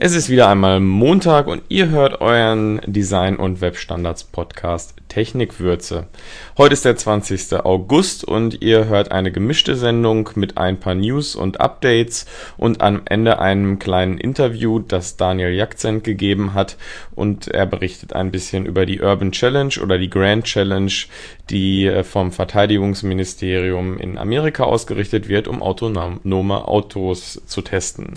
Es ist wieder einmal Montag und ihr hört euren Design- und Webstandards-Podcast Technikwürze. Heute ist der 20. August und ihr hört eine gemischte Sendung mit ein paar News und Updates und am Ende einem kleinen Interview, das Daniel Jakzent gegeben hat und er berichtet ein bisschen über die Urban Challenge oder die Grand Challenge, die äh, vom Verteidigungsministerium in Amerika ausgerichtet wird, um autonome Autos zu testen.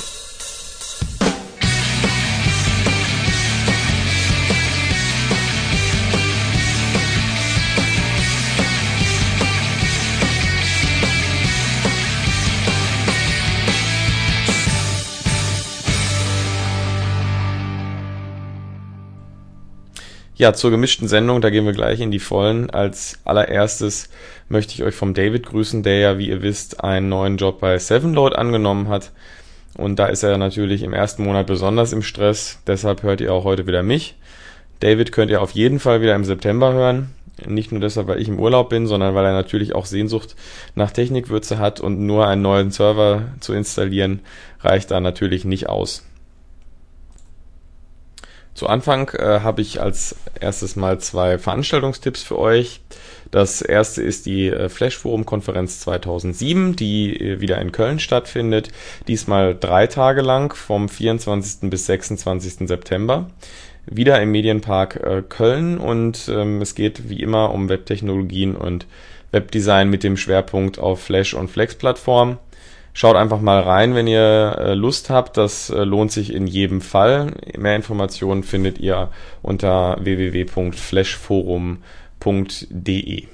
Ja, zur gemischten Sendung, da gehen wir gleich in die Vollen. Als allererstes möchte ich euch vom David grüßen, der ja, wie ihr wisst, einen neuen Job bei Sevenload angenommen hat. Und da ist er natürlich im ersten Monat besonders im Stress. Deshalb hört ihr auch heute wieder mich. David könnt ihr auf jeden Fall wieder im September hören. Nicht nur deshalb, weil ich im Urlaub bin, sondern weil er natürlich auch Sehnsucht nach Technikwürze hat und nur einen neuen Server zu installieren reicht da natürlich nicht aus. Zu Anfang äh, habe ich als erstes mal zwei Veranstaltungstipps für euch. Das erste ist die äh, Flash Forum Konferenz 2007, die äh, wieder in Köln stattfindet. Diesmal drei Tage lang vom 24. bis 26. September. Wieder im Medienpark äh, Köln und ähm, es geht wie immer um Webtechnologien und Webdesign mit dem Schwerpunkt auf Flash und Flex Plattformen. Schaut einfach mal rein, wenn ihr äh, Lust habt. Das äh, lohnt sich in jedem Fall. Mehr Informationen findet ihr unter www.flashforum.de.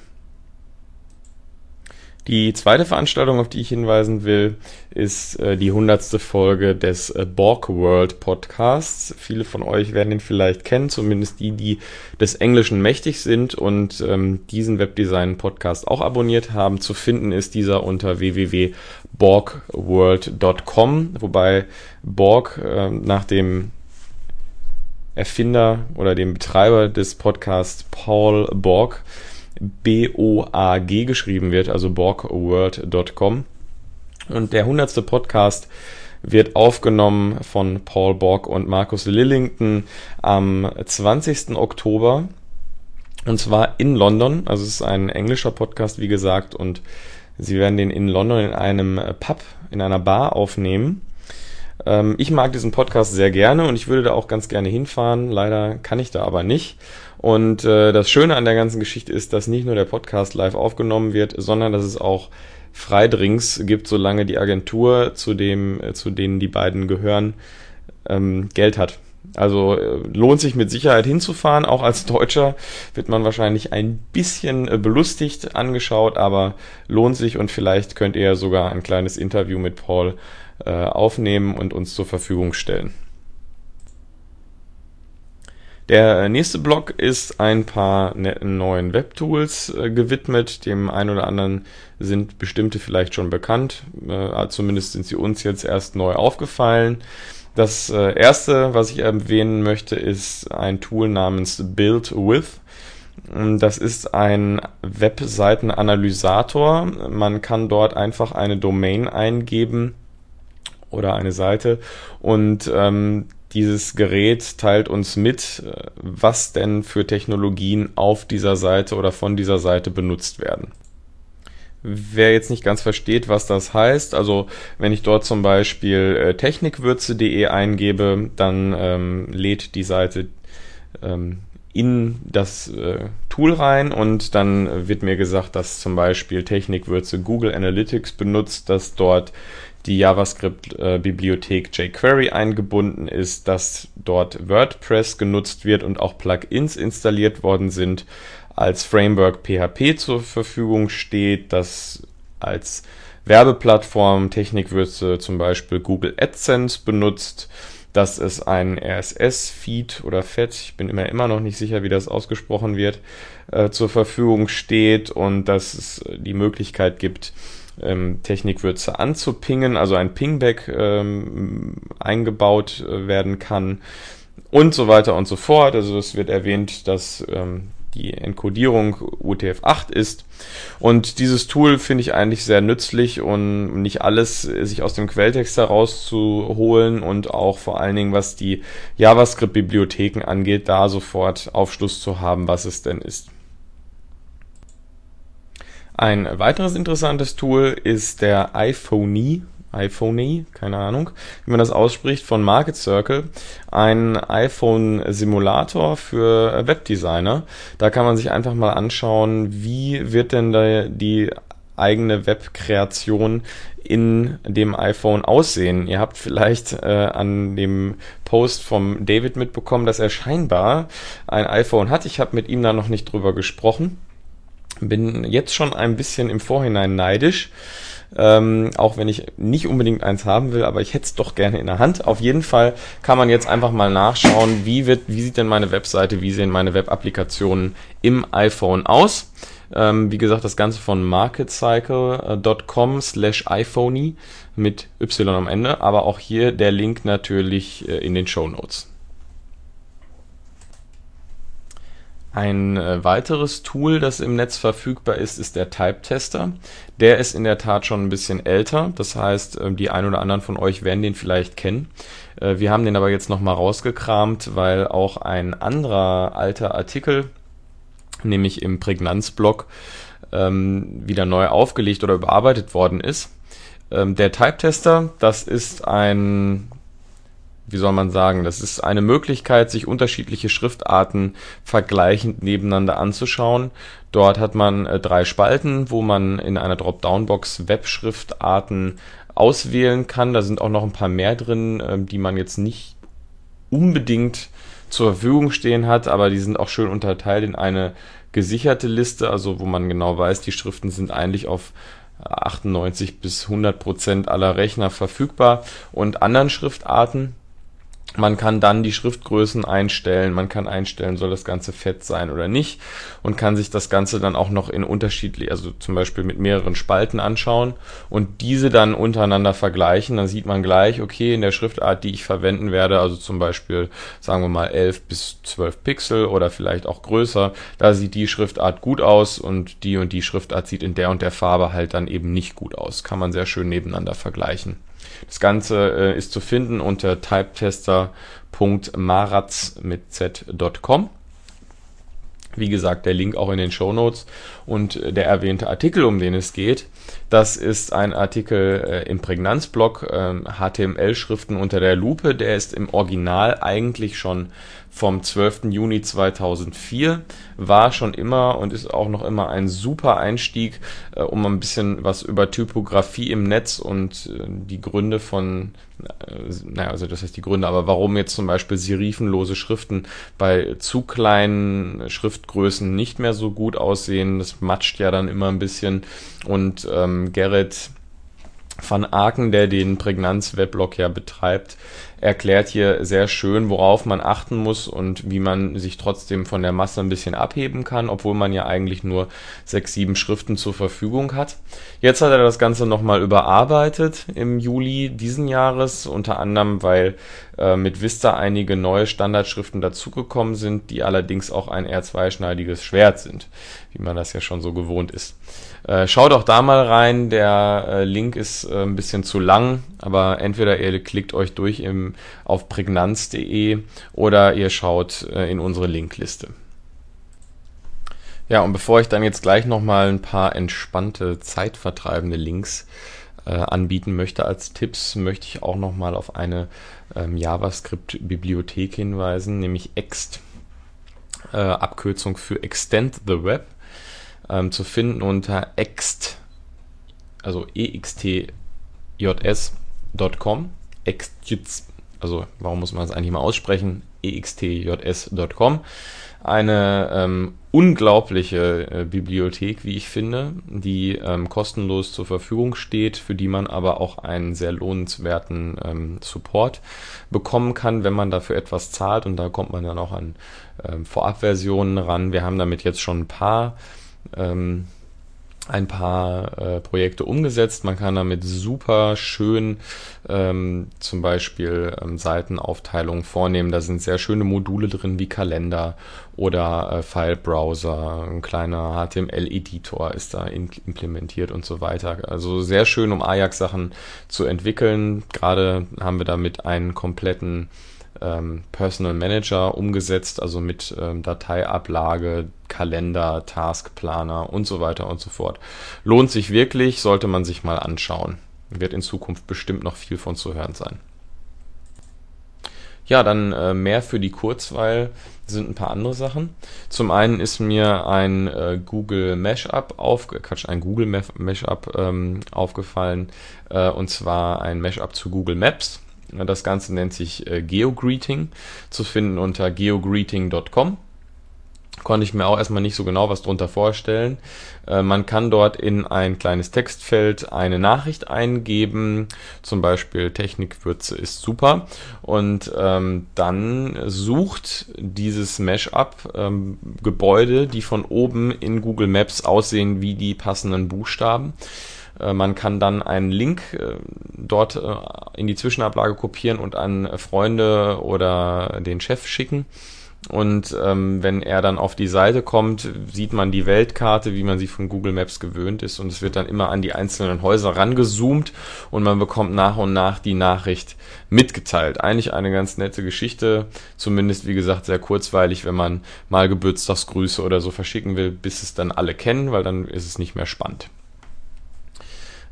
Die zweite Veranstaltung, auf die ich hinweisen will, ist äh, die hundertste Folge des äh, Borg World Podcasts. Viele von euch werden ihn vielleicht kennen, zumindest die, die des Englischen mächtig sind und ähm, diesen Webdesign Podcast auch abonniert haben. Zu finden ist dieser unter www.borgworld.com, wobei Borg äh, nach dem Erfinder oder dem Betreiber des Podcasts Paul Borg B-O-A-G geschrieben wird, also borgworld.com. Und der hundertste Podcast wird aufgenommen von Paul Borg und Markus Lillington am 20. Oktober. Und zwar in London. Also es ist ein englischer Podcast, wie gesagt, und sie werden den in London in einem Pub, in einer Bar aufnehmen. Ähm, ich mag diesen Podcast sehr gerne und ich würde da auch ganz gerne hinfahren. Leider kann ich da aber nicht. Und äh, das Schöne an der ganzen Geschichte ist, dass nicht nur der Podcast live aufgenommen wird, sondern dass es auch Freidrinks gibt, solange die Agentur, zu dem, äh, zu denen die beiden gehören, ähm, Geld hat. Also äh, lohnt sich mit Sicherheit hinzufahren. Auch als Deutscher wird man wahrscheinlich ein bisschen äh, belustigt angeschaut, aber lohnt sich und vielleicht könnt ihr sogar ein kleines Interview mit Paul äh, aufnehmen und uns zur Verfügung stellen. Der nächste Blog ist ein paar netten neuen Webtools äh, gewidmet. Dem einen oder anderen sind bestimmte vielleicht schon bekannt. Äh, zumindest sind sie uns jetzt erst neu aufgefallen. Das äh, erste, was ich erwähnen möchte, ist ein Tool namens Build With. Das ist ein Webseitenanalysator. Man kann dort einfach eine Domain eingeben oder eine Seite und ähm, dieses Gerät teilt uns mit, äh, was denn für Technologien auf dieser Seite oder von dieser Seite benutzt werden. Wer jetzt nicht ganz versteht, was das heißt, also wenn ich dort zum Beispiel äh, technikwürze.de eingebe, dann ähm, lädt die Seite ähm, in das äh, Tool rein und dann wird mir gesagt, dass zum Beispiel Technikwürze Google Analytics benutzt, dass dort die JavaScript-Bibliothek jQuery eingebunden ist, dass dort WordPress genutzt wird und auch Plugins installiert worden sind, als Framework PHP zur Verfügung steht, dass als Werbeplattform Technikwürze zum Beispiel Google AdSense benutzt, dass es ein RSS-Feed oder FED, ich bin immer immer noch nicht sicher, wie das ausgesprochen wird, äh, zur Verfügung steht und dass es die Möglichkeit gibt, ähm, Technikwürze anzupingen, also ein Pingback ähm, eingebaut äh, werden kann und so weiter und so fort. Also es wird erwähnt, dass ähm, die Enkodierung UTF-8 ist. Und dieses Tool finde ich eigentlich sehr nützlich und nicht alles sich aus dem Quelltext herauszuholen und auch vor allen Dingen, was die JavaScript-Bibliotheken angeht, da sofort Aufschluss zu haben, was es denn ist. Ein weiteres interessantes Tool ist der iPhoney iPhone, keine Ahnung, wie man das ausspricht, von Market Circle, ein iPhone-Simulator für Webdesigner. Da kann man sich einfach mal anschauen, wie wird denn da die eigene Webkreation in dem iPhone aussehen. Ihr habt vielleicht äh, an dem Post vom David mitbekommen, dass er scheinbar ein iPhone hat. Ich habe mit ihm da noch nicht drüber gesprochen. Bin jetzt schon ein bisschen im Vorhinein neidisch. Ähm, auch wenn ich nicht unbedingt eins haben will, aber ich hätte es doch gerne in der Hand. Auf jeden Fall kann man jetzt einfach mal nachschauen, wie, wird, wie sieht denn meine Webseite, wie sehen meine Web-Applikationen im iPhone aus. Ähm, wie gesagt, das Ganze von marketcycle.com slash iPhoney mit Y am Ende, aber auch hier der Link natürlich äh, in den Show Notes. Ein äh, weiteres Tool, das im Netz verfügbar ist, ist der Type Tester. Der ist in der Tat schon ein bisschen älter. Das heißt, äh, die ein oder anderen von euch werden den vielleicht kennen. Äh, wir haben den aber jetzt nochmal rausgekramt, weil auch ein anderer alter Artikel, nämlich im Prägnanzblog, ähm, wieder neu aufgelegt oder überarbeitet worden ist. Ähm, der Type Tester, das ist ein wie soll man sagen, das ist eine Möglichkeit, sich unterschiedliche Schriftarten vergleichend nebeneinander anzuschauen. Dort hat man äh, drei Spalten, wo man in einer Dropdown-Box Webschriftarten auswählen kann. Da sind auch noch ein paar mehr drin, äh, die man jetzt nicht unbedingt zur Verfügung stehen hat, aber die sind auch schön unterteilt in eine gesicherte Liste, also wo man genau weiß, die Schriften sind eigentlich auf 98 bis 100 Prozent aller Rechner verfügbar und anderen Schriftarten man kann dann die Schriftgrößen einstellen, man kann einstellen, soll das Ganze fett sein oder nicht und kann sich das Ganze dann auch noch in unterschiedlich, also zum Beispiel mit mehreren Spalten anschauen und diese dann untereinander vergleichen. Dann sieht man gleich, okay, in der Schriftart, die ich verwenden werde, also zum Beispiel sagen wir mal 11 bis 12 Pixel oder vielleicht auch größer, da sieht die Schriftart gut aus und die und die Schriftart sieht in der und der Farbe halt dann eben nicht gut aus. Kann man sehr schön nebeneinander vergleichen. Das Ganze äh, ist zu finden unter typetester.maratz mit z.com. Wie gesagt, der Link auch in den Show Notes und äh, der erwähnte Artikel, um den es geht, das ist ein Artikel äh, im Prägnanzblog äh, HTML-Schriften unter der Lupe. Der ist im Original eigentlich schon vom 12. Juni 2004, war schon immer und ist auch noch immer ein super Einstieg, äh, um ein bisschen was über Typografie im Netz und äh, die Gründe von, äh, naja, also das heißt die Gründe, aber warum jetzt zum Beispiel serifenlose Schriften bei zu kleinen Schriftgrößen nicht mehr so gut aussehen. Das matscht ja dann immer ein bisschen und ähm, Gerrit van Aken, der den Prägnanz-Weblog ja betreibt, erklärt hier sehr schön, worauf man achten muss und wie man sich trotzdem von der Masse ein bisschen abheben kann, obwohl man ja eigentlich nur sechs, sieben Schriften zur Verfügung hat. Jetzt hat er das Ganze nochmal überarbeitet im Juli diesen Jahres, unter anderem, weil äh, mit Vista einige neue Standardschriften dazugekommen sind, die allerdings auch ein eher zweischneidiges Schwert sind, wie man das ja schon so gewohnt ist. Äh, schaut auch da mal rein, der äh, Link ist äh, ein bisschen zu lang, aber entweder ihr klickt euch durch im, auf prägnanz.de oder ihr schaut äh, in unsere Linkliste. Ja, und bevor ich dann jetzt gleich nochmal ein paar entspannte, zeitvertreibende Links äh, anbieten möchte als Tipps, möchte ich auch nochmal auf eine ähm, JavaScript-Bibliothek hinweisen, nämlich Ext, äh, Abkürzung für Extend the Web, ähm, zu finden unter ext, also extjs.com, extjs, also warum muss man das eigentlich mal aussprechen, extjs.com eine ähm, unglaubliche äh, Bibliothek, wie ich finde, die ähm, kostenlos zur Verfügung steht, für die man aber auch einen sehr lohnenswerten ähm, Support bekommen kann, wenn man dafür etwas zahlt. Und da kommt man dann auch an ähm, Vorabversionen ran. Wir haben damit jetzt schon ein paar ähm, ein paar äh, Projekte umgesetzt. Man kann damit super schön ähm, zum Beispiel ähm, Seitenaufteilungen vornehmen. Da sind sehr schöne Module drin wie Kalender oder äh, File-Browser, ein kleiner HTML-Editor ist da implementiert und so weiter. Also sehr schön, um Ajax-Sachen zu entwickeln. Gerade haben wir damit einen kompletten ähm, Personal Manager umgesetzt, also mit ähm, Dateiablage, Kalender, Taskplaner und so weiter und so fort. Lohnt sich wirklich, sollte man sich mal anschauen. Wird in Zukunft bestimmt noch viel von zu hören sein. Ja, dann äh, mehr für die Kurzweil sind ein paar andere Sachen. Zum einen ist mir ein äh, Google Mashup auf Quatsch, ein Google Mashup ähm, aufgefallen äh, und zwar ein Mashup zu Google Maps. Das Ganze nennt sich äh, GeoGreeting, zu finden unter geogreeting.com. Konnte ich mir auch erstmal nicht so genau was drunter vorstellen. Äh, man kann dort in ein kleines Textfeld eine Nachricht eingeben, zum Beispiel Technikwürze ist super. Und ähm, dann sucht dieses Mashup ähm, Gebäude, die von oben in Google Maps aussehen wie die passenden Buchstaben. Äh, man kann dann einen Link äh, dort äh, in die Zwischenablage kopieren und an Freunde oder den Chef schicken. Und ähm, wenn er dann auf die Seite kommt, sieht man die Weltkarte, wie man sie von Google Maps gewöhnt ist. Und es wird dann immer an die einzelnen Häuser rangezoomt und man bekommt nach und nach die Nachricht mitgeteilt. Eigentlich eine ganz nette Geschichte. Zumindest, wie gesagt, sehr kurzweilig, wenn man mal Geburtstagsgrüße oder so verschicken will, bis es dann alle kennen, weil dann ist es nicht mehr spannend.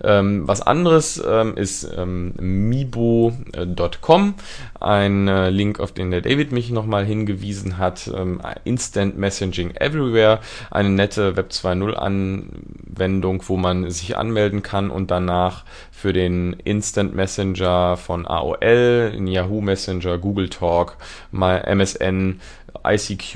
Ähm, was anderes ähm, ist ähm, mibo.com, ein äh, Link, auf den der David mich nochmal hingewiesen hat. Ähm, Instant Messaging Everywhere, eine nette Web 2.0 Anwendung, wo man sich anmelden kann und danach für den Instant Messenger von AOL, Yahoo Messenger, Google Talk, MSN, ICQ,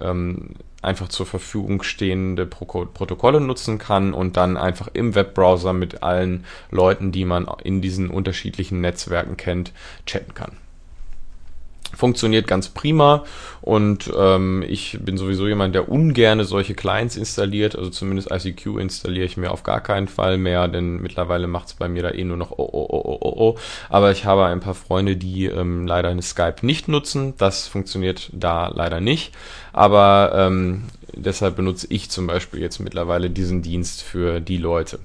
ähm, einfach zur Verfügung stehende Pro Protokolle nutzen kann und dann einfach im Webbrowser mit allen Leuten, die man in diesen unterschiedlichen Netzwerken kennt, chatten kann. Funktioniert ganz prima und ähm, ich bin sowieso jemand, der ungerne solche Clients installiert, also zumindest ICQ installiere ich mir auf gar keinen Fall mehr, denn mittlerweile macht es bei mir da eh nur noch oh, oh, oh, oh, oh, oh. Aber ich habe ein paar Freunde, die ähm, leider eine Skype nicht nutzen. Das funktioniert da leider nicht. Aber ähm, deshalb benutze ich zum Beispiel jetzt mittlerweile diesen Dienst für die Leute.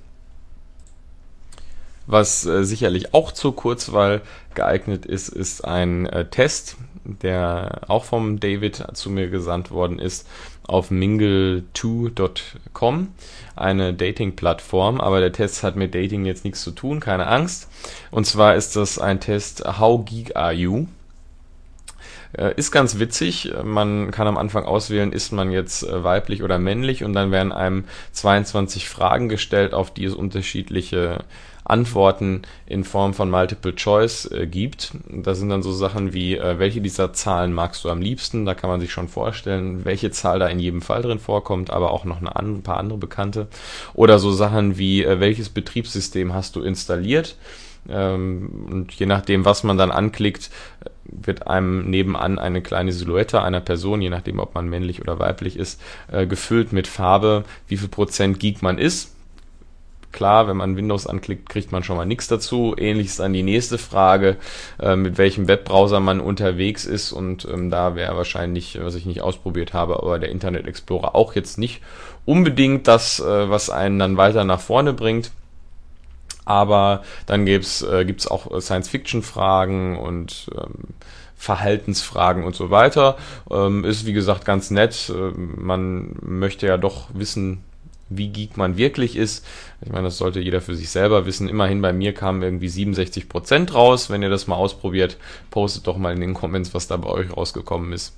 Was äh, sicherlich auch zur Kurzwahl geeignet ist, ist ein äh, Test, der auch vom David zu mir gesandt worden ist, auf mingle2.com, eine Dating-Plattform. Aber der Test hat mit Dating jetzt nichts zu tun, keine Angst. Und zwar ist das ein Test How Geek Are You? Äh, ist ganz witzig. Man kann am Anfang auswählen, ist man jetzt äh, weiblich oder männlich und dann werden einem 22 Fragen gestellt, auf die es unterschiedliche Antworten in Form von Multiple Choice äh, gibt. Da sind dann so Sachen wie, äh, welche dieser Zahlen magst du am liebsten? Da kann man sich schon vorstellen, welche Zahl da in jedem Fall drin vorkommt, aber auch noch eine, ein paar andere bekannte. Oder so Sachen wie, äh, welches Betriebssystem hast du installiert? Ähm, und je nachdem, was man dann anklickt, wird einem nebenan eine kleine Silhouette einer Person, je nachdem, ob man männlich oder weiblich ist, äh, gefüllt mit Farbe, wie viel Prozent Geek man ist Klar, wenn man Windows anklickt, kriegt man schon mal nichts dazu. Ähnlich ist dann die nächste Frage, äh, mit welchem Webbrowser man unterwegs ist. Und ähm, da wäre wahrscheinlich, was ich nicht ausprobiert habe, aber der Internet Explorer auch jetzt nicht unbedingt das, äh, was einen dann weiter nach vorne bringt. Aber dann gibt's äh, auch Science-Fiction-Fragen und ähm, Verhaltensfragen und so weiter. Ähm, ist wie gesagt ganz nett. Äh, man möchte ja doch wissen, wie geek man wirklich ist. Ich meine, das sollte jeder für sich selber wissen. Immerhin bei mir kamen irgendwie 67 Prozent raus. Wenn ihr das mal ausprobiert, postet doch mal in den Comments, was da bei euch rausgekommen ist.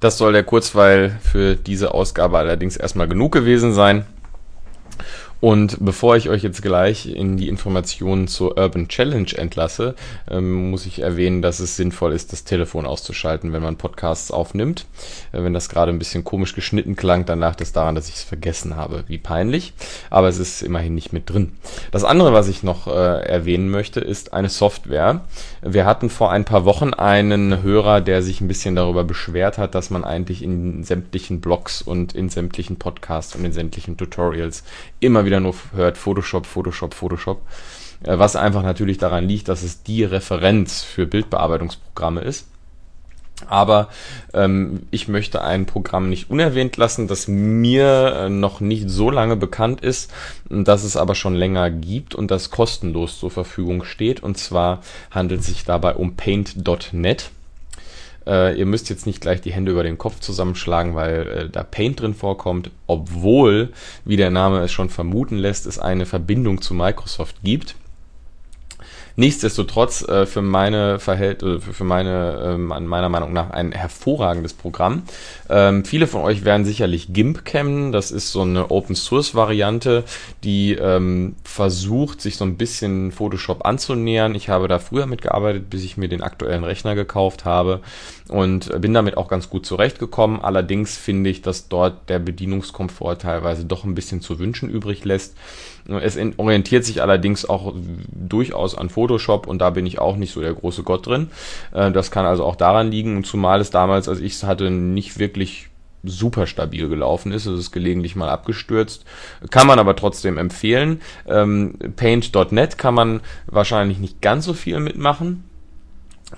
Das soll der Kurzweil für diese Ausgabe allerdings erstmal genug gewesen sein. Und bevor ich euch jetzt gleich in die Informationen zur Urban Challenge entlasse, ähm, muss ich erwähnen, dass es sinnvoll ist, das Telefon auszuschalten, wenn man Podcasts aufnimmt. Äh, wenn das gerade ein bisschen komisch geschnitten klang, dann lag das daran, dass ich es vergessen habe. Wie peinlich. Aber es ist immerhin nicht mit drin. Das andere, was ich noch äh, erwähnen möchte, ist eine Software. Wir hatten vor ein paar Wochen einen Hörer, der sich ein bisschen darüber beschwert hat, dass man eigentlich in sämtlichen Blogs und in sämtlichen Podcasts und in sämtlichen Tutorials immer wieder nur hört Photoshop, Photoshop, Photoshop. Äh, was einfach natürlich daran liegt, dass es die Referenz für Bildbearbeitungsprogramme ist. Aber ähm, ich möchte ein Programm nicht unerwähnt lassen, das mir äh, noch nicht so lange bekannt ist, das es aber schon länger gibt und das kostenlos zur Verfügung steht. Und zwar handelt es sich dabei um Paint.net. Äh, ihr müsst jetzt nicht gleich die Hände über den Kopf zusammenschlagen, weil äh, da Paint drin vorkommt, obwohl, wie der Name es schon vermuten lässt, es eine Verbindung zu Microsoft gibt. Nichtsdestotrotz äh, für meine Verhältnisse, äh, für meine, ähm, meiner Meinung nach ein hervorragendes Programm. Ähm, viele von euch werden sicherlich GIMP kennen. Das ist so eine Open Source Variante, die ähm, versucht, sich so ein bisschen Photoshop anzunähern. Ich habe da früher mitgearbeitet, bis ich mir den aktuellen Rechner gekauft habe und bin damit auch ganz gut zurechtgekommen. Allerdings finde ich, dass dort der Bedienungskomfort teilweise doch ein bisschen zu wünschen übrig lässt. Es orientiert sich allerdings auch durchaus an Photoshop und da bin ich auch nicht so der große Gott drin. Äh, das kann also auch daran liegen, zumal es damals, als ich es hatte, nicht wirklich super stabil gelaufen ist. Es ist gelegentlich mal abgestürzt. Kann man aber trotzdem empfehlen. Ähm, Paint.net kann man wahrscheinlich nicht ganz so viel mitmachen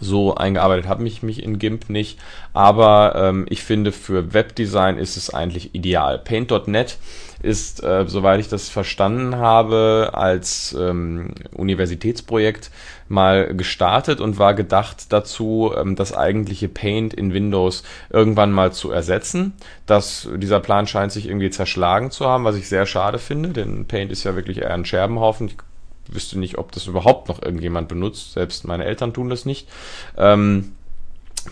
so eingearbeitet habe ich mich in GIMP nicht, aber ähm, ich finde für Webdesign ist es eigentlich ideal. Paint.net ist, äh, soweit ich das verstanden habe, als ähm, Universitätsprojekt mal gestartet und war gedacht dazu, ähm, das eigentliche Paint in Windows irgendwann mal zu ersetzen. Das, dieser Plan scheint sich irgendwie zerschlagen zu haben, was ich sehr schade finde, denn Paint ist ja wirklich eher ein Scherbenhaufen. Ich wüsste nicht, ob das überhaupt noch irgendjemand benutzt. Selbst meine Eltern tun das nicht. Ähm,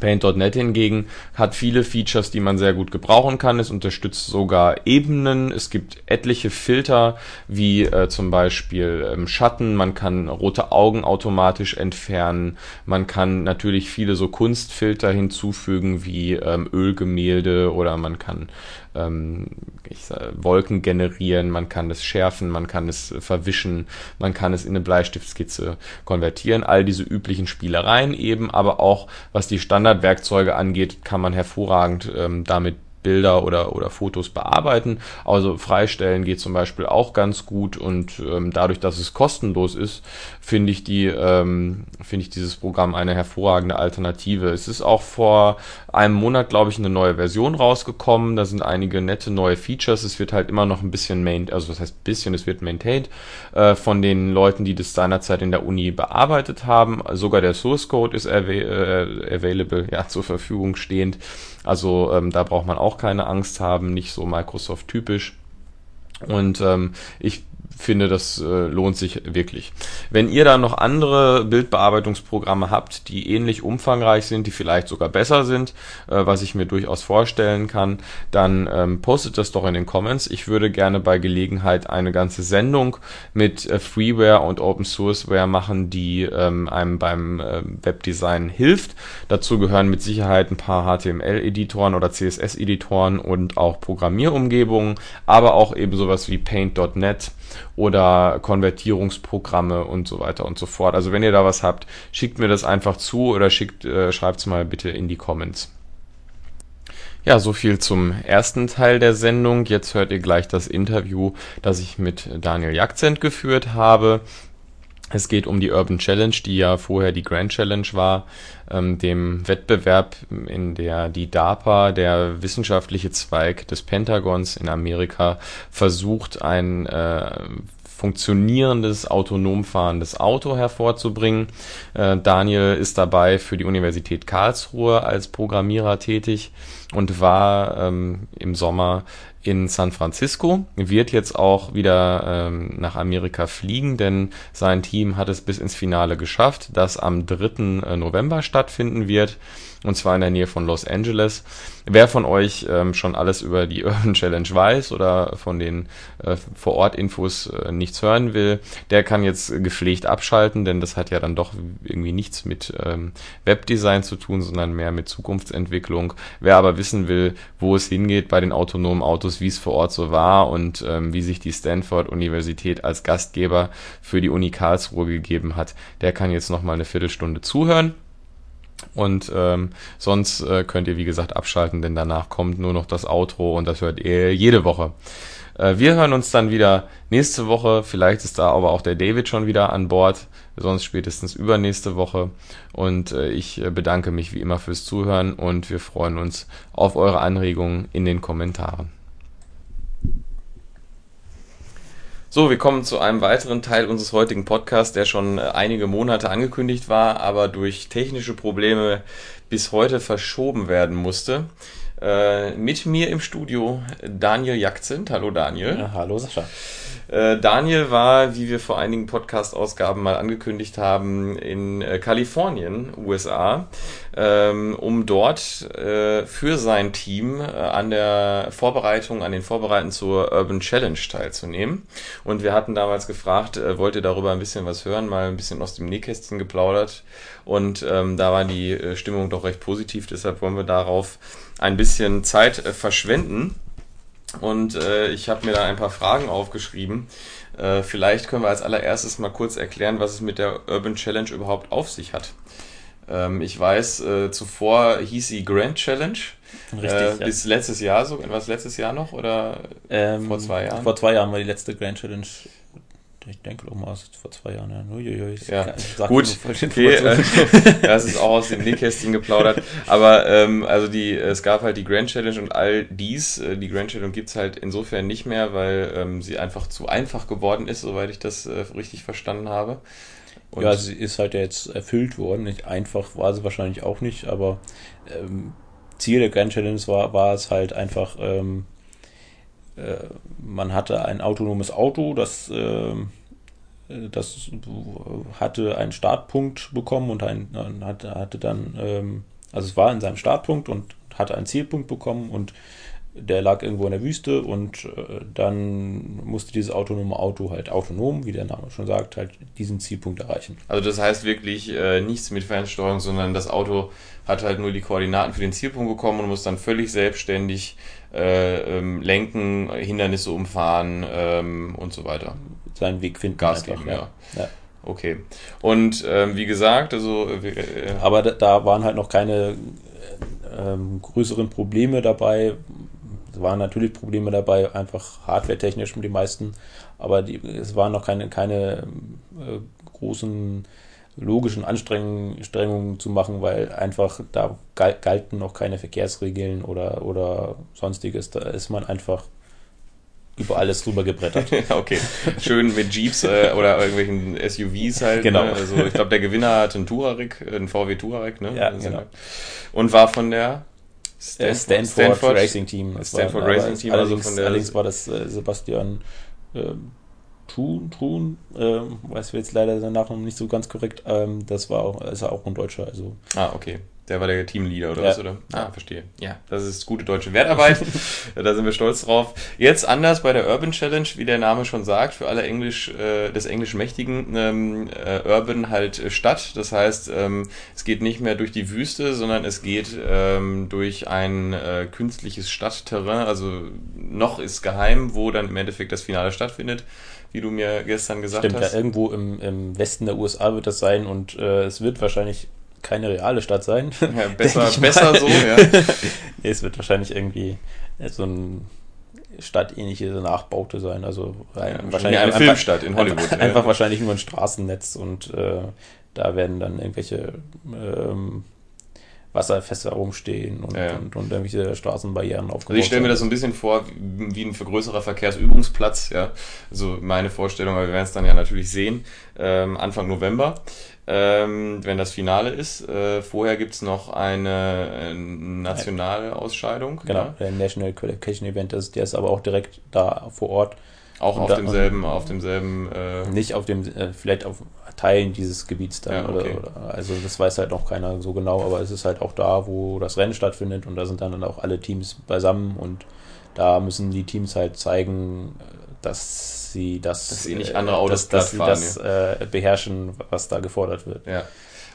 Paint.net hingegen hat viele Features, die man sehr gut gebrauchen kann. Es unterstützt sogar Ebenen. Es gibt etliche Filter, wie äh, zum Beispiel ähm, Schatten. Man kann rote Augen automatisch entfernen. Man kann natürlich viele so Kunstfilter hinzufügen, wie ähm, Ölgemälde oder man kann ähm, ich, Wolken generieren, man kann es schärfen, man kann es verwischen, man kann es in eine Bleistiftskizze konvertieren. All diese üblichen Spielereien eben, aber auch was die Standardwerkzeuge angeht, kann man hervorragend ähm, damit Bilder oder, oder Fotos bearbeiten. Also freistellen geht zum Beispiel auch ganz gut und ähm, dadurch, dass es kostenlos ist, finde ich die, ähm, finde ich dieses Programm eine hervorragende Alternative. Es ist auch vor einem Monat, glaube ich, eine neue Version rausgekommen. Da sind einige nette neue Features. Es wird halt immer noch ein bisschen main, also das heißt bisschen, es wird maintained äh, von den Leuten, die das seinerzeit in der Uni bearbeitet haben. Sogar der Source Code ist äh, available, ja, zur Verfügung stehend. Also ähm, da braucht man auch keine Angst haben, nicht so Microsoft typisch. Und ähm, ich finde, das äh, lohnt sich wirklich. Wenn ihr da noch andere Bildbearbeitungsprogramme habt, die ähnlich umfangreich sind, die vielleicht sogar besser sind, äh, was ich mir durchaus vorstellen kann, dann ähm, postet das doch in den Comments. Ich würde gerne bei Gelegenheit eine ganze Sendung mit äh, Freeware und Open Sourceware machen, die ähm, einem beim äh, Webdesign hilft. Dazu gehören mit Sicherheit ein paar HTML-Editoren oder CSS-Editoren und auch Programmierumgebungen, aber auch eben sowas wie Paint.net oder Konvertierungsprogramme und so weiter und so fort. Also wenn ihr da was habt, schickt mir das einfach zu oder schickt, äh, schreibt es mal bitte in die Comments. Ja, so viel zum ersten Teil der Sendung. Jetzt hört ihr gleich das Interview, das ich mit Daniel Jakzent geführt habe. Es geht um die Urban Challenge, die ja vorher die Grand Challenge war, ähm, dem Wettbewerb, in der die DARPA, der wissenschaftliche Zweig des Pentagons in Amerika, versucht, ein äh, funktionierendes, autonom fahrendes Auto hervorzubringen. Äh, Daniel ist dabei für die Universität Karlsruhe als Programmierer tätig und war ähm, im Sommer in San Francisco, wird jetzt auch wieder ähm, nach Amerika fliegen, denn sein Team hat es bis ins Finale geschafft, das am 3. Äh, November stattfinden wird und zwar in der Nähe von Los Angeles. Wer von euch ähm, schon alles über die Urban Challenge weiß oder von den äh, Vor-Ort-Infos äh, nichts hören will, der kann jetzt gepflegt abschalten, denn das hat ja dann doch irgendwie nichts mit ähm, Webdesign zu tun, sondern mehr mit Zukunftsentwicklung. Wer aber wissen will, wo es hingeht bei den autonomen Autos, wie es vor Ort so war und ähm, wie sich die Stanford-Universität als Gastgeber für die Uni Karlsruhe gegeben hat, der kann jetzt noch mal eine Viertelstunde zuhören. Und ähm, sonst äh, könnt ihr, wie gesagt, abschalten, denn danach kommt nur noch das Outro und das hört ihr jede Woche. Äh, wir hören uns dann wieder nächste Woche. Vielleicht ist da aber auch der David schon wieder an Bord, sonst spätestens übernächste Woche. Und äh, ich äh, bedanke mich wie immer fürs Zuhören und wir freuen uns auf eure Anregungen in den Kommentaren. So, wir kommen zu einem weiteren Teil unseres heutigen Podcasts, der schon äh, einige Monate angekündigt war, aber durch technische Probleme bis heute verschoben werden musste. Äh, mit mir im Studio Daniel Jakzint. Hallo Daniel. Ja, hallo Sascha. Äh, Daniel war, wie wir vor einigen Podcast-Ausgaben mal angekündigt haben, in äh, Kalifornien, USA, ähm, um dort äh, für sein Team äh, an der Vorbereitung, an den Vorbereiten zur Urban Challenge teilzunehmen. Und wir hatten damals gefragt, äh, wollt ihr darüber ein bisschen was hören, mal ein bisschen aus dem Nähkästchen geplaudert. Und ähm, da war die äh, Stimmung doch recht positiv, deshalb wollen wir darauf ein bisschen Zeit verschwenden. Und äh, ich habe mir da ein paar Fragen aufgeschrieben. Äh, vielleicht können wir als allererstes mal kurz erklären, was es mit der Urban Challenge überhaupt auf sich hat. Ähm, ich weiß, äh, zuvor hieß sie Grand Challenge. Richtig. Äh, ja. Bis letztes Jahr so. Was letztes Jahr noch oder ähm, vor zwei Jahren? Vor zwei Jahren war die letzte Grand Challenge ich denke auch mal vor zwei Jahren. Ja, Uiuiui, ja. gut, okay, äh, ja, es ist auch aus dem Nähkästchen geplaudert. Aber ähm, also die, es gab halt die Grand Challenge und all dies. Äh, die Grand Challenge gibt's halt insofern nicht mehr, weil ähm, sie einfach zu einfach geworden ist, soweit ich das äh, richtig verstanden habe. Und ja, sie ist halt jetzt erfüllt worden. Nicht einfach war sie wahrscheinlich auch nicht, aber ähm, Ziel der Grand Challenge war, war es halt einfach ähm, äh, man hatte ein autonomes Auto, das, äh, das hatte einen Startpunkt bekommen und ein, hatte, hatte dann, ähm, also es war in seinem Startpunkt und hatte einen Zielpunkt bekommen und der lag irgendwo in der Wüste und äh, dann musste dieses autonome Auto halt autonom, wie der Name schon sagt, halt diesen Zielpunkt erreichen. Also das heißt wirklich äh, nichts mit Fernsteuerung, sondern das Auto hat halt nur die Koordinaten für den Zielpunkt bekommen und muss dann völlig selbstständig äh, ähm, lenken, Hindernisse umfahren ähm, und so weiter. Seinen Weg finden. Gas geben, ja. ja. Okay. Und ähm, wie gesagt, also. Äh, äh Aber da, da, waren halt noch keine ähm, größeren Probleme dabei, es waren natürlich Probleme dabei, einfach hardware-technisch mit den meisten, aber die, es waren noch keine, keine äh, großen logischen Anstrengungen zu machen, weil einfach da galten noch keine Verkehrsregeln oder, oder sonstiges. Da ist man einfach über alles drüber gebrettert. okay, schön mit Jeeps äh, oder irgendwelchen SUVs halt. Genau. Ne? Also ich glaube, der Gewinner hat einen Touareg, einen VW Touareg, ne? Ja, genau. Und war von der Stanford, Stanford, Stanford Racing Team. Das Stanford Racing Team. Allerdings, also von der allerdings war das äh, Sebastian äh, Thun, Thun äh, weiß wir jetzt leider seinen Nachnamen nicht so ganz korrekt. Ähm, das war auch, ist er auch ein Deutscher. Also. Ah, okay. Der war der Teamleader oder ja. was, oder? Ah, verstehe. Ja, das ist gute deutsche Wertarbeit. da sind wir stolz drauf. Jetzt anders bei der Urban Challenge, wie der Name schon sagt, für alle Englisch, äh, des Englisch Mächtigen, ähm, äh, Urban halt äh, Stadt. Das heißt, ähm, es geht nicht mehr durch die Wüste, sondern es geht ähm, durch ein äh, künstliches Stadtterrain. Also noch ist geheim, wo dann im Endeffekt das Finale stattfindet wie du mir gestern gesagt Stimmt, hast. Stimmt, ja, irgendwo im, im Westen der USA wird das sein und äh, es wird wahrscheinlich keine reale Stadt sein. Ja, besser, besser so, ja. nee, es wird wahrscheinlich irgendwie so ein stadtähnliche Nachbaute sein. Also ja, wahrscheinlich eine einfach, Filmstadt in Hollywood. Einfach, einfach wahrscheinlich nur ein Straßennetz und äh, da werden dann irgendwelche ähm, Wasserfässer rumstehen und, ja. und, und, irgendwelche Straßenbarrieren aufgebaut. Also ich stelle mir das so ein bisschen vor wie, wie ein größerer Verkehrsübungsplatz, ja. Also meine Vorstellung, aber wir werden es dann ja natürlich sehen, ähm, Anfang November. ähm, wenn das Finale ist. Äh, vorher gibt es noch eine äh, nationale Ausscheidung. Genau, ja. der National Qualification Event, das, der ist aber auch direkt da vor Ort. Auch auf da, demselben, auf demselben. Äh nicht auf dem, äh, vielleicht auf Teilen dieses Gebiets dann. Ja, okay. oder, oder, also das weiß halt noch keiner so genau, aber es ist halt auch da, wo das Rennen stattfindet und da sind dann auch alle Teams beisammen und da müssen die Teams halt zeigen, dass sie das, dass sie nicht andere Autos dass, dass sie das ja. äh, beherrschen, was da gefordert wird. Ja.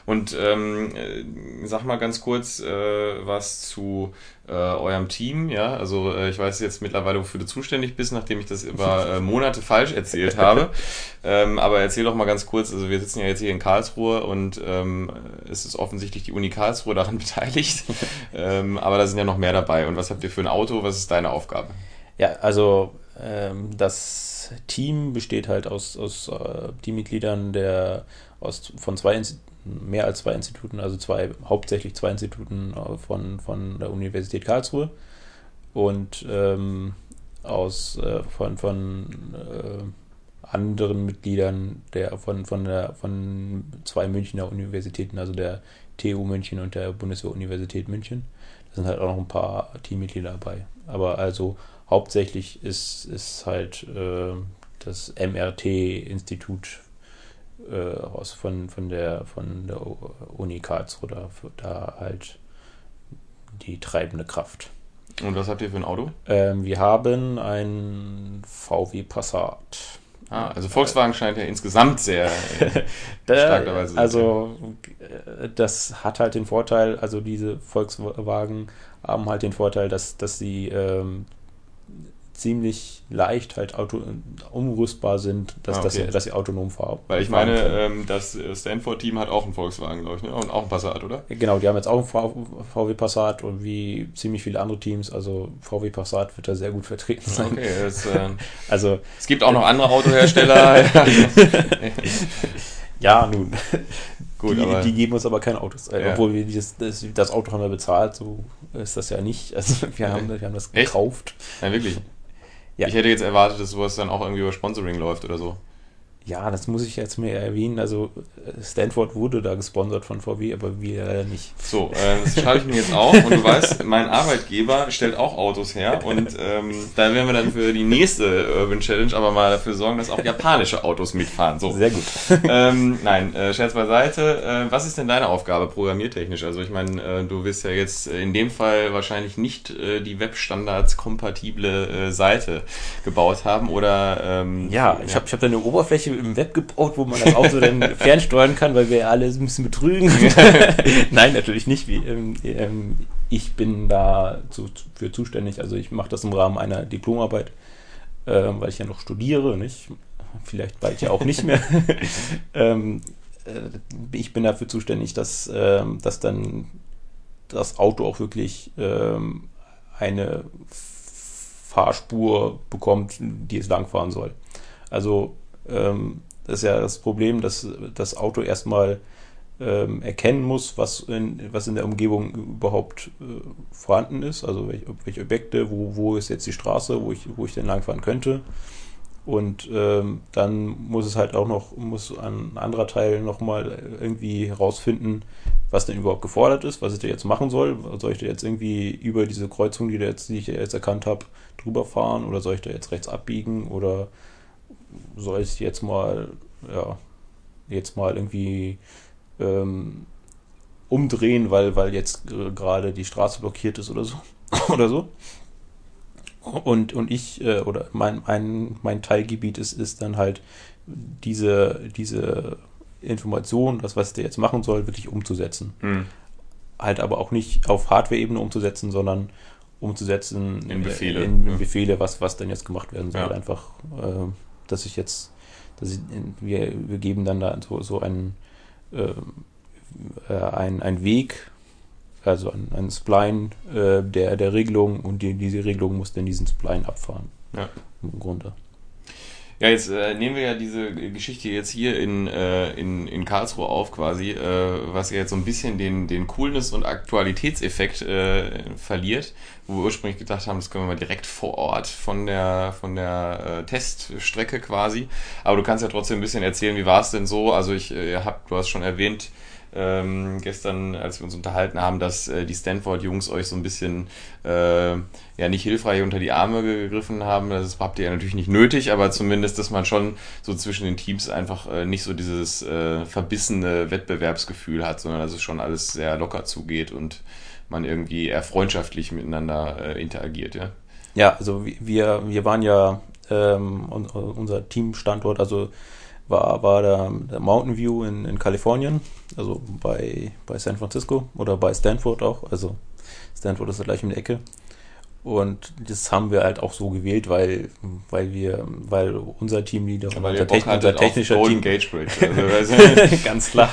Und ähm, äh, sag mal ganz kurz äh, was zu äh, eurem Team. Ja, also äh, ich weiß jetzt mittlerweile, wofür du zuständig bist, nachdem ich das über äh, Monate falsch erzählt habe. Ähm, aber erzähl doch mal ganz kurz. Also wir sitzen ja jetzt hier in Karlsruhe und ähm, es ist offensichtlich die Uni Karlsruhe daran beteiligt. ähm, aber da sind ja noch mehr dabei. Und was habt ihr für ein Auto? Was ist deine Aufgabe? Ja, also ähm, das Team besteht halt aus, aus äh, Teammitgliedern der aus, von zwei Instituten mehr als zwei Instituten, also zwei, hauptsächlich zwei Instituten äh, von, von der Universität Karlsruhe und ähm, aus äh, von, von äh, anderen Mitgliedern der von, von der von zwei Münchner Universitäten, also der TU München und der Bundeswehr-Universität München. Da sind halt auch noch ein paar Teammitglieder dabei. Aber also hauptsächlich ist, ist halt äh, das MRT-Institut äh, aus von, von, der, von der Uni Karlsruhe da, da halt die treibende Kraft. Und was habt ihr für ein Auto? Ähm, wir haben ein VW Passat. Ah, also Volkswagen scheint ja insgesamt sehr äh, stark dabei zu sein. Also das hat halt den Vorteil, also diese Volkswagen haben halt den Vorteil, dass, dass sie ähm, ziemlich leicht halt auto, umrüstbar sind, dass, ah, okay. dass, sie, dass sie autonom fahren. Weil ich meine, ähm, das Stanford-Team hat auch einen Volkswagen, glaube ich, ne? und auch einen Passat, oder? Genau, die haben jetzt auch einen VW Passat und wie ziemlich viele andere Teams, also VW Passat wird da sehr gut vertreten sein. Okay, das, äh, also es gibt auch noch andere Autohersteller. ja, nun. Gut, die, die, geben uns aber keine Autos. Äh, ja. Obwohl wir das, das, das, Auto haben wir bezahlt, so ist das ja nicht. Also wir haben, wir haben das gekauft. Echt? Ja, wirklich. Ja. Ich hätte jetzt erwartet, dass sowas dann auch irgendwie über Sponsoring läuft oder so. Ja, das muss ich jetzt mehr erwähnen. Also Stanford wurde da gesponsert von VW, aber wir nicht. So, äh, das schreibe ich mir jetzt auf. Und du weißt, mein Arbeitgeber stellt auch Autos her. Und ähm, da werden wir dann für die nächste Urban Challenge aber mal dafür sorgen, dass auch japanische Autos mitfahren. So. Sehr gut. Ähm, nein, äh, Scherz beiseite. Äh, was ist denn deine Aufgabe programmiertechnisch? Also ich meine, äh, du wirst ja jetzt in dem Fall wahrscheinlich nicht äh, die Webstandards kompatible äh, Seite gebaut haben oder ähm, ja, ich ja. habe ich hab da eine Oberfläche im Web gebaut, wo man das Auto dann fernsteuern kann, weil wir alle ein bisschen betrügen. Nein, natürlich nicht. Wie, ähm, ähm, ich bin da für zuständig. Also ich mache das im Rahmen einer Diplomarbeit, äh, weil ich ja noch studiere, nicht? Vielleicht bald ja auch nicht mehr. ähm, äh, ich bin dafür zuständig, dass, ähm, dass dann das Auto auch wirklich ähm, eine Fahrspur bekommt, die es langfahren soll. Also ähm, das ist ja das Problem, dass das Auto erstmal ähm, erkennen muss, was in, was in der Umgebung überhaupt äh, vorhanden ist, also welche, welche, Objekte, wo, wo ist jetzt die Straße, wo ich, wo ich denn langfahren könnte. Und ähm, dann muss es halt auch noch, muss ein anderer Teil nochmal irgendwie herausfinden, was denn überhaupt gefordert ist, was ich da jetzt machen soll. Soll ich da jetzt irgendwie über diese Kreuzung, die, da jetzt, die ich jetzt erkannt habe, drüber fahren oder soll ich da jetzt rechts abbiegen oder soll ich jetzt mal, ja, jetzt mal irgendwie ähm, umdrehen, weil, weil jetzt gerade die Straße blockiert ist oder so. oder so. Und, und ich, äh, oder mein, mein, mein Teilgebiet ist, ist dann halt diese, diese Information, das, was der jetzt machen soll, wirklich umzusetzen. Hm. Halt aber auch nicht auf Hardware-Ebene umzusetzen, sondern umzusetzen in Befehle, in, in Befehle was, was dann jetzt gemacht werden soll. Ja. Einfach äh, dass ich jetzt, dass ich, wir, wir geben dann da so, so einen, ähm, äh, ein, ein Weg, also ein, ein Spline äh, der, der Regelung und die, diese Regelung muss dann diesen Spline abfahren. Ja. Im Grunde. Ja, jetzt äh, nehmen wir ja diese Geschichte jetzt hier in, äh, in, in Karlsruhe auf quasi, äh, was ja jetzt so ein bisschen den, den Coolness- und Aktualitätseffekt äh, verliert, wo wir ursprünglich gedacht haben, das können wir mal direkt vor Ort von der, von der äh, Teststrecke quasi. Aber du kannst ja trotzdem ein bisschen erzählen, wie war es denn so? Also ich äh, hab, du hast schon erwähnt, ähm, gestern, als wir uns unterhalten haben, dass äh, die Stanford-Jungs euch so ein bisschen äh, ja nicht hilfreich unter die Arme gegriffen haben. Das habt ihr ja natürlich nicht nötig, aber zumindest, dass man schon so zwischen den Teams einfach äh, nicht so dieses äh, verbissene Wettbewerbsgefühl hat, sondern dass es schon alles sehr locker zugeht und man irgendwie eher freundschaftlich miteinander äh, interagiert, ja. Ja, also wir, wir waren ja ähm, unser Teamstandort, also war, war der, der Mountain View in, in Kalifornien, also bei, bei San Francisco oder bei Stanford auch. Also Stanford ist ja gleich um die Ecke. Und das haben wir halt auch so gewählt, weil, weil wir, weil unser Teamleader und unser, Techn unser technischer Golden Team. Gage Bridge. Also, ganz klar.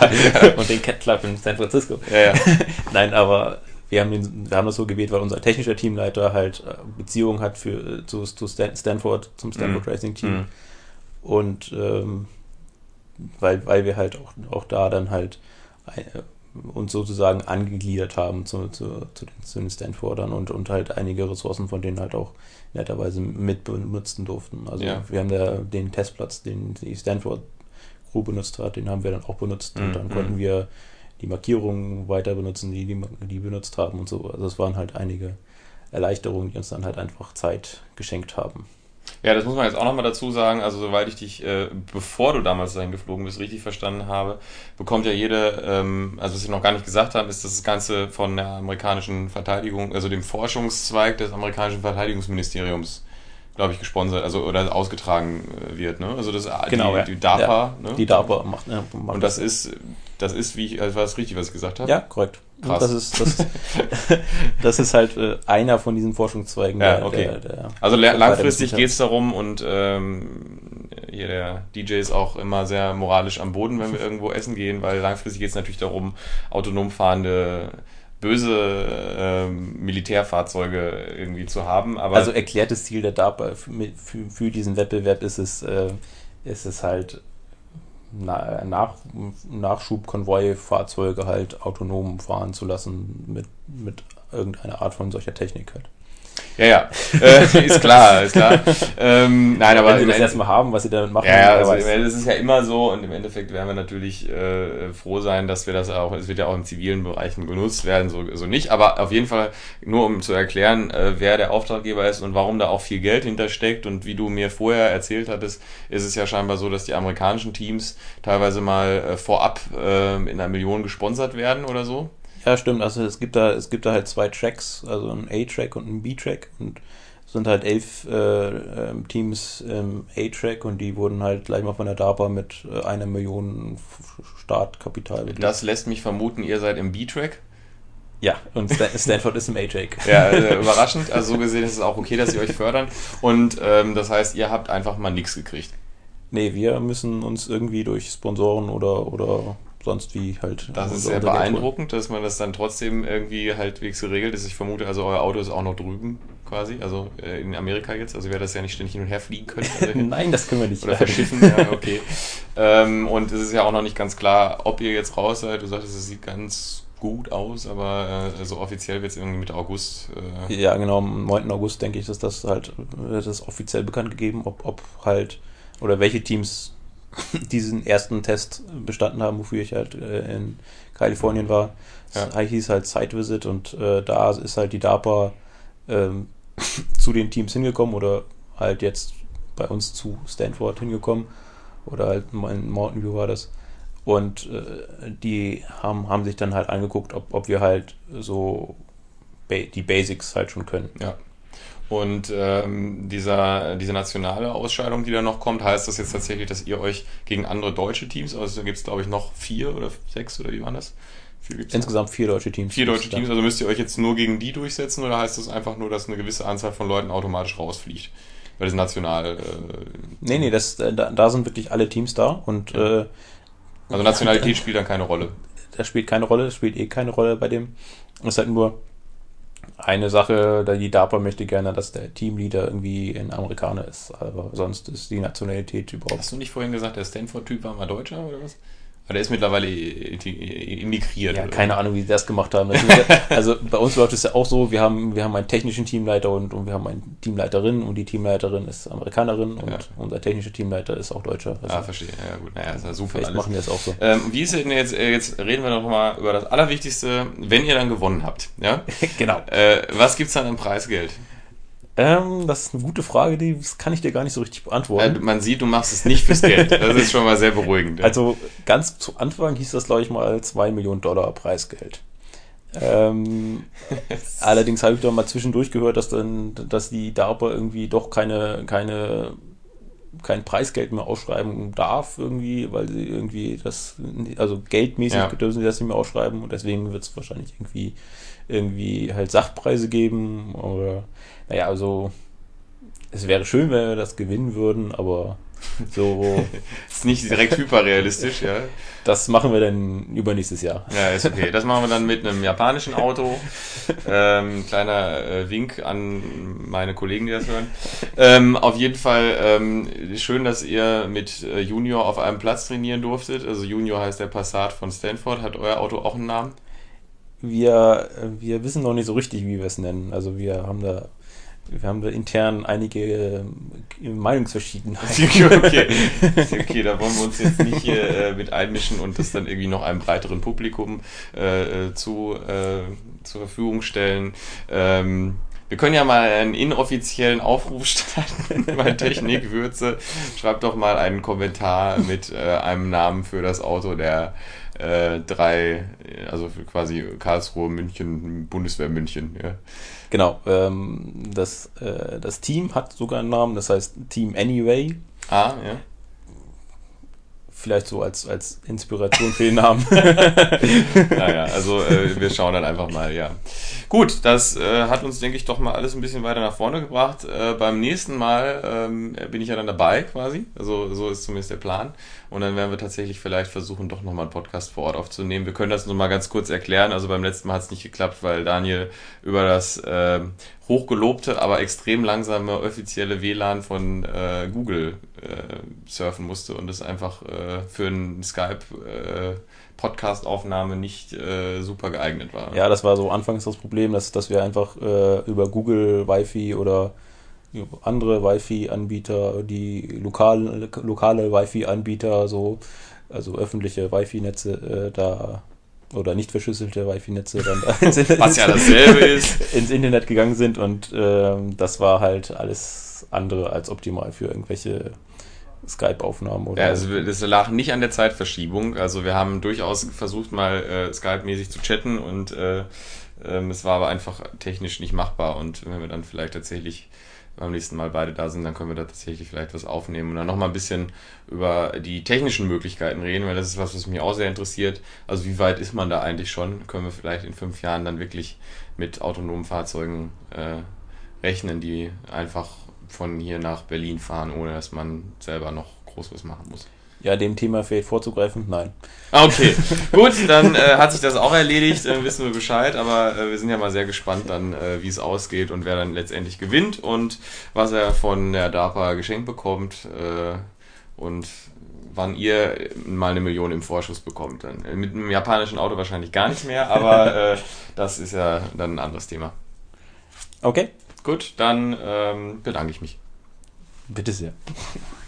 und den Cat Club in San Francisco. Ja, ja. Nein, aber wir haben, den, wir haben das so gewählt, weil unser technischer Teamleiter halt äh, Beziehungen hat für, zu, zu Stanford, zum Stanford mm. Racing Team. Mm. Und ähm, weil, weil wir halt auch, auch da dann halt äh, uns sozusagen angegliedert haben zu, zu, zu, den, zu den Stanfordern und, und halt einige Ressourcen von denen halt auch netterweise mit benutzen durften. Also ja. wir haben da den Testplatz, den die Stanford Crew benutzt hat, den haben wir dann auch benutzt mhm. und dann konnten wir die Markierungen weiter benutzen, die, die die benutzt haben und so. Also es waren halt einige Erleichterungen, die uns dann halt einfach Zeit geschenkt haben. Ja, das muss man jetzt auch nochmal dazu sagen. Also, soweit ich dich, äh, bevor du damals dahin geflogen bist, richtig verstanden habe, bekommt ja jede, ähm, also was ich noch gar nicht gesagt habe, ist, dass das Ganze von der amerikanischen Verteidigung, also dem Forschungszweig des amerikanischen Verteidigungsministeriums, glaube ich, gesponsert, also oder ausgetragen äh, wird. Ne? Also das genau, die, ja. die DARPA. Ja, ne? Die DARPA macht. Ja, macht Und das, das ist, das ist wie, also war das richtig, was ich gesagt habe? Ja, korrekt. Krass. Das ist, das, das ist halt äh, einer von diesen Forschungszweigen. Ja, der, okay. Der, der, also langfristig geht es darum und ähm, hier der DJ ist auch immer sehr moralisch am Boden, wenn wir irgendwo essen gehen, weil langfristig geht es natürlich darum, autonom fahrende böse äh, Militärfahrseuge irgendwie zu haben. Aber also erklärtes Ziel der DARPA für, für, für diesen Wettbewerb ist es, äh, ist es halt nach, Nachschubkonvoi-Fahrzeuge halt autonom fahren zu lassen mit, mit irgendeiner Art von solcher Technik halt. Ja, ja, äh, ist klar, ist klar. Ähm, nein, aber wenn sie das erstmal haben, was sie damit machen. Ja, ja also das ist ja immer so und im Endeffekt werden wir natürlich äh, froh sein, dass wir das auch, es wird ja auch in zivilen Bereichen genutzt werden, so, so nicht. Aber auf jeden Fall nur um zu erklären, äh, wer der Auftraggeber ist und warum da auch viel Geld hintersteckt und wie du mir vorher erzählt hattest, ist es ja scheinbar so, dass die amerikanischen Teams teilweise mal äh, vorab äh, in einer Million gesponsert werden oder so. Ja, stimmt. Also es gibt da, es gibt da halt zwei Tracks, also ein A-Track und ein B-Track und es sind halt elf äh, ähm, Teams im A-Track und die wurden halt gleich mal von der DARPA mit äh, einer Million Startkapital. Das lässt mich vermuten, ihr seid im B-Track. Ja, und Stanford ist im A-Track. Ja, äh, überraschend. Also so gesehen ist es auch okay, dass sie euch fördern. Und ähm, das heißt, ihr habt einfach mal nichts gekriegt. Nee, wir müssen uns irgendwie durch Sponsoren oder, oder sonst wie halt. Das ist sehr beeindruckend, dass man das dann trotzdem irgendwie halbwegs geregelt ist. Ich vermute, also euer Auto ist auch noch drüben quasi, also äh, in Amerika jetzt. Also wer das ja nicht ständig hin und her fliegen könnte. Also Nein, das können wir nicht. Oder verschiffen, ja, okay. ähm, und es ist ja auch noch nicht ganz klar, ob ihr jetzt raus seid. Du sagtest, es sieht ganz gut aus, aber äh, also offiziell wird es irgendwie Mitte August. Äh ja, genau, am 9. August denke ich, dass das halt wird das offiziell bekannt gegeben, ob, ob halt oder welche Teams diesen ersten Test bestanden haben, wofür ich halt äh, in Kalifornien war. Ja. Das hieß halt Site Visit und äh, da ist halt die DARPA ähm, zu den Teams hingekommen oder halt jetzt bei uns zu Stanford hingekommen oder halt in Mountain View war das. Und äh, die haben, haben sich dann halt angeguckt, ob, ob wir halt so ba die Basics halt schon können. Ja. Und ähm, dieser, diese nationale Ausscheidung, die da noch kommt, heißt das jetzt tatsächlich, dass ihr euch gegen andere deutsche Teams, also da gibt es glaube ich noch vier oder sechs oder wie waren das? Insgesamt vier deutsche Teams. Vier deutsche Teams, also müsst ihr euch jetzt nur gegen die durchsetzen oder heißt das einfach nur, dass eine gewisse Anzahl von Leuten automatisch rausfliegt? Weil das national. Äh, nee, nee, das, da, da sind wirklich alle Teams da und. Ja. Äh, also Nationalität spielt dann keine Rolle. Das spielt keine Rolle, das spielt eh keine Rolle bei dem. Es ist halt nur, Eine Sache, die DARPA möchte gerne, dass der Teamleader irgendwie ein Amerikaner ist, aber sonst ist die Nationalität überhaupt. Hast du nicht vorhin gesagt, der Stanford-Typ war mal Deutscher oder was? Aber der ist mittlerweile immigriert. Ja, oder? keine Ahnung, wie die das gemacht haben. Ja, also bei uns läuft es ja auch so, wir haben, wir haben einen technischen Teamleiter und, und wir haben eine Teamleiterin und die Teamleiterin ist Amerikanerin und Ja. unser technischer Teamleiter ist auch Deutscher. Also Ah, verstehe. Ja, gut. Naja, ist ja super vielleicht alles. machen wir es auch so. Ähm, wie ist denn jetzt, äh, jetzt reden wir noch mal über das Allerwichtigste, wenn ihr dann gewonnen habt, ja? genau. Äh, was gibt's dann an Preisgeld? Ähm, das ist eine gute Frage, die kann ich dir gar nicht so richtig Äh, beantworten. man sieht, du machst es nicht fürs Geld. Das ist schon mal sehr beruhigend. Also ganz zu Anfang hieß das, glaube ich, mal 2 Millionen Dollar Preisgeld. Ähm, allerdings habe ich da mal zwischendurch gehört, dass dann, dass die DARPA irgendwie doch keine, keine, kein Preisgeld mehr ausschreiben darf, irgendwie, weil sie irgendwie das, also geldmäßig Ja. dürfen sie das nicht mehr ausschreiben und deswegen wird es wahrscheinlich irgendwie, irgendwie halt Sachpreise geben oder, naja, also, es wäre schön, wenn wir das gewinnen würden, aber so, ist nicht direkt hyperrealistisch, ja. das machen wir dann übernächstes Jahr. Ja, ist okay. Das machen wir dann mit einem japanischen Auto. Ähm, kleiner äh, Wink an meine Kollegen, die das hören. Ähm, auf jeden Fall ähm, schön, dass ihr mit äh, Junior auf einem Platz trainieren durftet. Also Junior heißt der Passat von Stanford. Hat euer Auto auch einen Namen? Wir, äh, wir wissen noch nicht so richtig, wie wir es nennen. Also wir haben da, wir haben da intern einige äh, Meinungsverschiedenheiten. okay. okay, da wollen wir uns jetzt nicht hier äh, mit einmischen und das dann irgendwie noch einem breiteren Publikum äh, äh, zu, äh, zur Verfügung stellen. Ähm, wir können ja mal einen inoffiziellen Aufruf starten bei Technikwürze. Schreibt doch mal einen Kommentar mit äh, einem Namen für das Auto der drei, also quasi Karlsruhe, München, Bundeswehr München. Ja. Genau, ähm, das, äh, das Team hat sogar einen Namen, das heißt Team Anyway. Ah, ja. Vielleicht so als, als Inspiration für den Namen. naja, also äh, wir schauen dann einfach mal, ja. Gut, das äh, hat uns, denke ich, doch mal alles ein bisschen weiter nach vorne gebracht. Äh, beim nächsten Mal ähm, bin ich ja dann dabei quasi. Also so ist zumindest der Plan. Und dann werden wir tatsächlich vielleicht versuchen, doch nochmal einen Podcast vor Ort aufzunehmen. Wir können das nur mal ganz kurz erklären. Also beim letzten Mal hat es nicht geklappt, weil Daniel über das äh, hochgelobte, aber extrem langsame offizielle WLAN von äh, Google äh, surfen musste und es einfach äh, für einen Skype äh, nicht äh, super geeignet war. ja, das war so anfangs das Problem, dass, dass wir einfach äh, über Google Wi-Fi oder andere Wi-Fi-Anbieter, die lokale, lokale Wi-Fi-Anbieter, so, also öffentliche Wi-Fi-Netze da oder nicht verschlüsselte Wi-Fi-Netze dann da ins Internet, ja ins Internet gegangen sind und ähm, das war halt alles andere als optimal für irgendwelche Skype-Aufnahmen oder Ja, also das lag nicht an der Zeitverschiebung. Also wir haben durchaus versucht, mal äh, Skype-mäßig zu chatten und äh, ähm, es war aber einfach technisch nicht machbar. Und wenn wir dann vielleicht tatsächlich beim nächsten Mal beide da sind, dann können wir da tatsächlich vielleicht was aufnehmen und dann nochmal ein bisschen über die technischen Möglichkeiten reden, weil das ist was, was mich auch sehr interessiert. Also wie weit ist man da eigentlich schon? Können wir vielleicht in fünf Jahren dann wirklich mit autonomen Fahrzeugen äh, rechnen, die einfach von hier nach Berlin fahren, ohne dass man selber noch groß was machen muss? ja, dem Thema vielleicht vorzugreifen? Nein. Ah, Okay, gut, dann äh, hat sich das auch erledigt, äh, wissen wir Bescheid, aber äh, wir sind ja mal sehr gespannt dann, äh, wie es ausgeht und wer dann letztendlich gewinnt und was er von der DARPA geschenkt bekommt äh, und wann ihr mal eine Million im Vorschuss bekommt. Dann. Äh, Mit einem japanischen Auto wahrscheinlich gar nicht mehr, aber das ist ja dann ein anderes Thema. Okay, Gut, dann ähm, bedanke ich mich. bitte sehr.